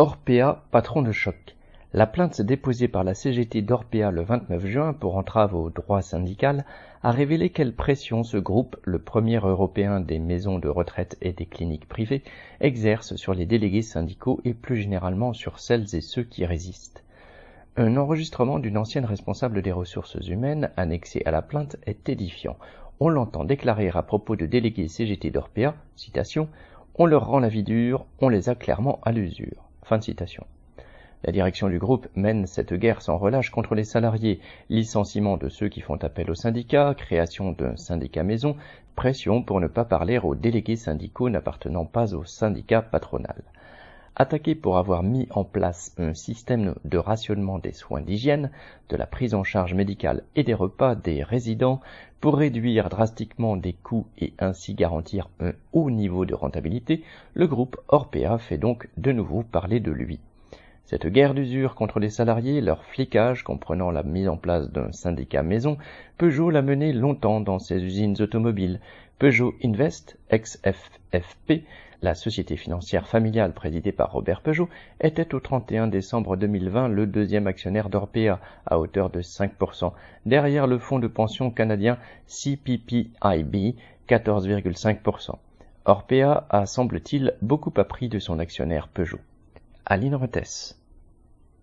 Orpea, patron de choc. La plainte déposée par la CGT d'Orpea le 29 juin pour entrave au droit syndical a révélé quelle pression ce groupe, le premier européen des maisons de retraite et des cliniques privées, exerce sur les délégués syndicaux et plus généralement sur celles et ceux qui résistent. Un enregistrement d'une ancienne responsable des ressources humaines annexée à la plainte est édifiant. On l'entend déclarer à propos de délégués CGT d'Orpea, citation, On leur rend la vie dure, on les a clairement à l'usure. La direction du groupe mène cette guerre sans relâche contre les salariés, licenciement de ceux qui font appel aux syndicats, création d'un syndicat maison, pression pour ne pas parler aux délégués syndicaux n'appartenant pas au syndicat patronal. Attaqué pour avoir mis en place un système de rationnement des soins d'hygiène, de la prise en charge médicale et des repas des résidents pour réduire drastiquement des coûts et ainsi garantir un haut niveau de rentabilité, le groupe Orpea fait donc de nouveau parler de lui. Cette guerre d'usure contre les salariés, leur flicage comprenant la mise en place d'un syndicat maison, Peugeot l'a mené longtemps dans ses usines automobiles. Peugeot Invest, ex-FFP, la société financière familiale présidée par Robert Peugeot, était au 31 décembre 2020 le deuxième actionnaire d'Orpea à hauteur de 5%, derrière le fonds de pension canadien CPPIB, 14,5%. Orpea a, semble-t-il, beaucoup appris de son actionnaire Peugeot. Aline Rettes.